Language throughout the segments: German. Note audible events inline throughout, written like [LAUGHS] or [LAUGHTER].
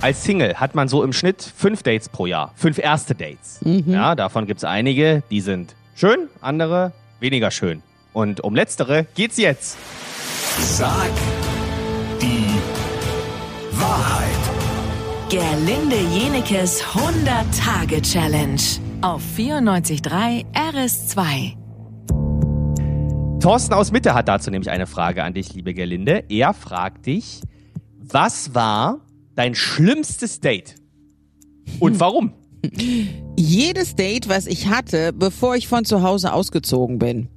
als Single hat man so im Schnitt fünf Dates pro Jahr. Fünf erste Dates. Ja, davon gibt es einige, die sind schön, andere weniger schön. Und um letztere geht's jetzt. Sag die Wahrheit. Gerlinde Jenekes 100-Tage-Challenge auf 94.3 RS2. Thorsten aus Mitte hat dazu nämlich eine Frage an dich, liebe Gerlinde. Er fragt dich, was war dein schlimmstes Date? Und warum? [LAUGHS] Jedes Date, was ich hatte, bevor ich von zu Hause ausgezogen bin.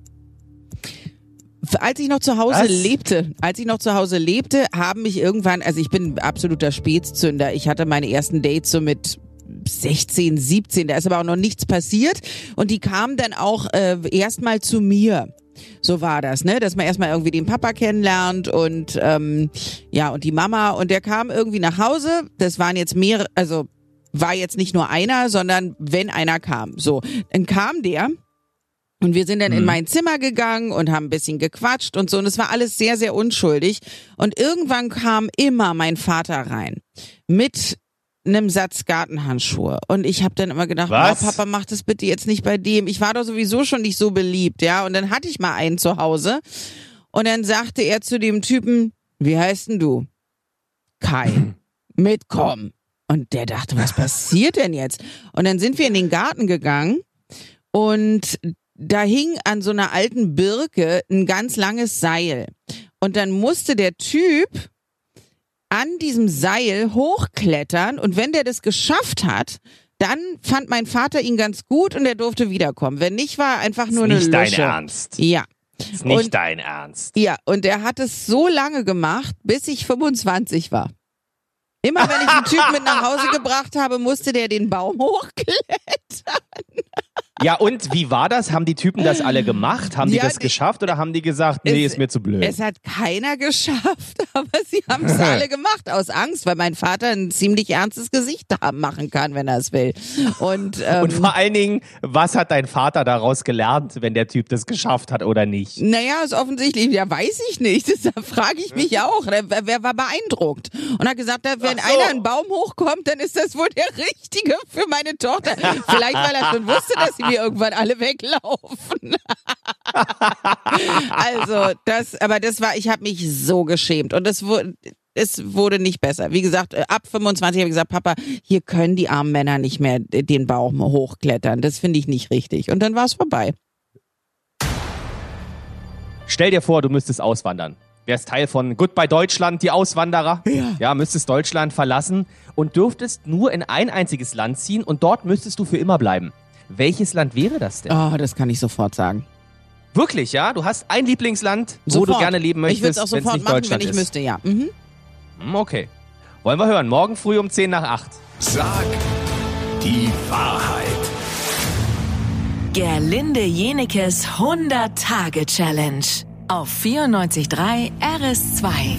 Als ich noch zu Hause Was? lebte, als ich noch zu Hause lebte, haben mich irgendwann, also ich bin absoluter Spätzünder. Ich hatte meine ersten Dates so mit 16, 17, da ist aber auch noch nichts passiert und die kamen dann auch äh, erstmal zu mir. So war das, ne? Dass man erstmal irgendwie den Papa kennenlernt und ähm, ja, und die Mama und der kam irgendwie nach Hause. Das waren jetzt mehrere, also war jetzt nicht nur einer, sondern wenn einer kam. So, dann kam der und wir sind dann in mein Zimmer gegangen und haben ein bisschen gequatscht und so. Und es war alles sehr, sehr unschuldig. Und irgendwann kam immer mein Vater rein mit einem Satz Gartenhandschuhe. Und ich habe dann immer gedacht, Was? oh, Papa, mach das bitte jetzt nicht bei dem. Ich war doch sowieso schon nicht so beliebt, ja. Und dann hatte ich mal einen zu Hause. Und dann sagte er zu dem Typen, wie heißt denn du? Kai. [LAUGHS] Mitkommen. Und der dachte, was passiert denn jetzt? Und dann sind wir in den Garten gegangen und da hing an so einer alten Birke ein ganz langes Seil. Und dann musste der Typ an diesem Seil hochklettern und wenn der das geschafft hat, dann fand mein Vater ihn ganz gut und er durfte wiederkommen. Wenn nicht, war er einfach nur eine nicht dein Lusche. Ernst. Ja. Ist nicht Und- dein Ernst. Ja, und er hat es so lange gemacht, bis ich 25 war. Immer wenn ich einen Typ mit nach Hause gebracht habe, musste der den Baum [LAUGHS] hochklettern. Ja, und wie war das? Haben die Typen das alle gemacht? Haben die Ja, das die- geschafft oder haben die gesagt, nee, Es- ist mir zu blöd? Es hat keiner geschafft, [LAUGHS] aber sie haben es alle gemacht aus Angst, weil mein Vater ein ziemlich ernstes Gesicht machen kann, wenn er es will. Und, [LAUGHS] ähm, und vor allen Dingen, was hat dein Vater daraus gelernt, wenn der Typ das geschafft hat oder nicht? Naja, ist offensichtlich, ja, weiß ich nicht. [LAUGHS] Da frage ich mich auch. Wer, wer war beeindruckt? Und hat gesagt, wenn so. einer einen Baum hochkommt, dann ist das wohl der Richtige für meine Tochter. Vielleicht, weil er schon wusste, dass sie mir irgendwann alle weglaufen. [LAUGHS] also, das, aber das war, ich habe mich so geschämt. Und es wurde. Es wurde nicht besser. Wie gesagt, äh, ab 25 habe ich gesagt, Papa, hier können die armen Männer nicht mehr den Baum hochklettern. Das finde ich nicht richtig. Und dann war es vorbei. Stell dir vor, du müsstest auswandern. Wärst Teil von Goodbye Deutschland, die Auswanderer. Ja. Ja, müsstest Deutschland verlassen und dürftest nur in ein einziges Land ziehen und dort müsstest du für immer bleiben. Welches Land wäre das denn? Oh, das kann ich sofort sagen. Wirklich, ja? Du hast ein Lieblingsland, wo Sofort. du gerne leben möchtest, Ich würde es auch sofort nicht machen, Deutschland wenn ich ist. müsste, ja. Mhm. Hm, Okay. Wollen wir hören. Morgen früh um 10 nach 8. Sag die Wahrheit. Gerlinde Jenekes 100-Tage-Challenge auf 94.3 RS2.